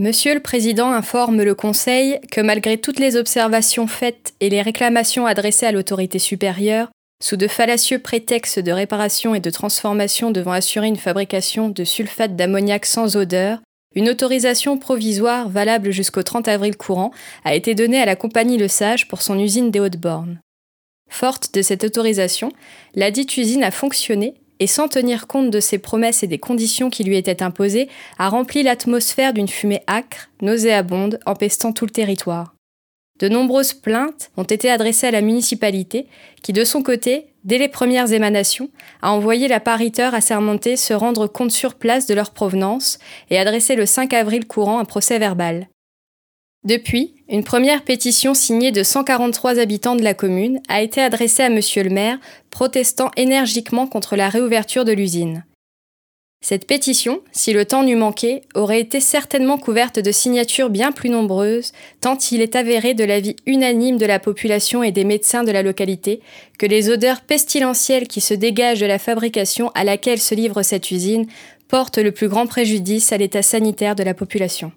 Monsieur le Président informe le Conseil que malgré toutes les observations faites et les réclamations adressées à l'autorité supérieure, sous de fallacieux prétextes de réparation et de transformation devant assurer une fabrication de sulfate d'ammoniac sans odeur, une autorisation provisoire valable jusqu'au 30 avril courant a été donnée à la compagnie Le Sage pour son usine des Hautes-Bornes. Forte de cette autorisation, la dite usine a fonctionné et sans tenir compte de ses promesses et des conditions qui lui étaient imposées, a rempli l'atmosphère d'une fumée âcre, nauséabonde, empestant tout le territoire. De nombreuses plaintes ont été adressées à la municipalité, qui de son côté, dès les premières émanations, a envoyé la pariteur assermentée se rendre compte sur place de leur provenance et adressé le 5 avril courant un procès verbal. Depuis, une première pétition signée de 143 habitants de la commune a été adressée à Monsieur le maire, protestant énergiquement contre la réouverture de l'usine. Cette pétition, si le temps n'eût manqué, aurait été certainement couverte de signatures bien plus nombreuses, tant il est avéré de l'avis unanime de la population et des médecins de la localité que les odeurs pestilentielles qui se dégagent de la fabrication à laquelle se livre cette usine portent le plus grand préjudice à l'état sanitaire de la population.